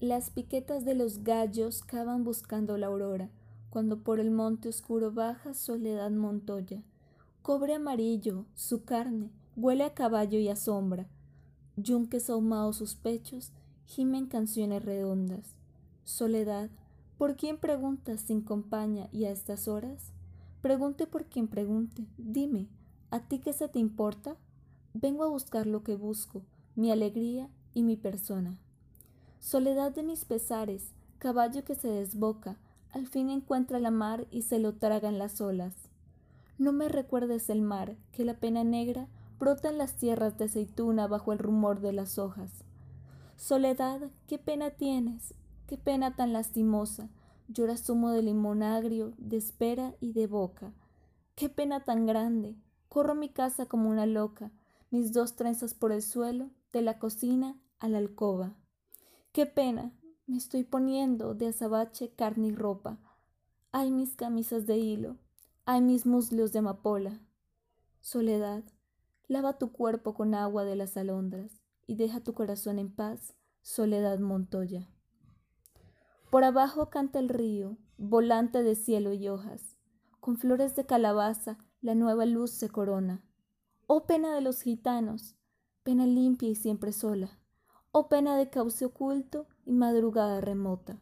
Las piquetas de los gallos cavan buscando la aurora, cuando por el monte oscuro baja Soledad Montoya. Cobre amarillo, su carne, huele a caballo y a sombra. Yunques ahumados sus pechos, gimen canciones redondas. Soledad, ¿por quién preguntas sin compañía y a estas horas? Pregunte por quien pregunte, dime, ¿a ti qué se te importa? Vengo a buscar lo que busco, mi alegría y mi persona. Soledad de mis pesares, caballo que se desboca, al fin encuentra la mar y se lo tragan las olas. No me recuerdes el mar, que la pena negra brota en las tierras de aceituna bajo el rumor de las hojas. Soledad, qué pena tienes, qué pena tan lastimosa, lloras zumo de limón agrio, de espera y de boca. Qué pena tan grande, corro mi casa como una loca, mis dos trenzas por el suelo, de la cocina a la alcoba. Qué pena, me estoy poniendo de azabache carne y ropa. Ay mis camisas de hilo, ay mis muslos de amapola. Soledad, lava tu cuerpo con agua de las alondras y deja tu corazón en paz, Soledad Montoya. Por abajo canta el río, volante de cielo y hojas. Con flores de calabaza la nueva luz se corona. Oh pena de los gitanos, pena limpia y siempre sola. Oh pena de cauce oculto y madrugada remota.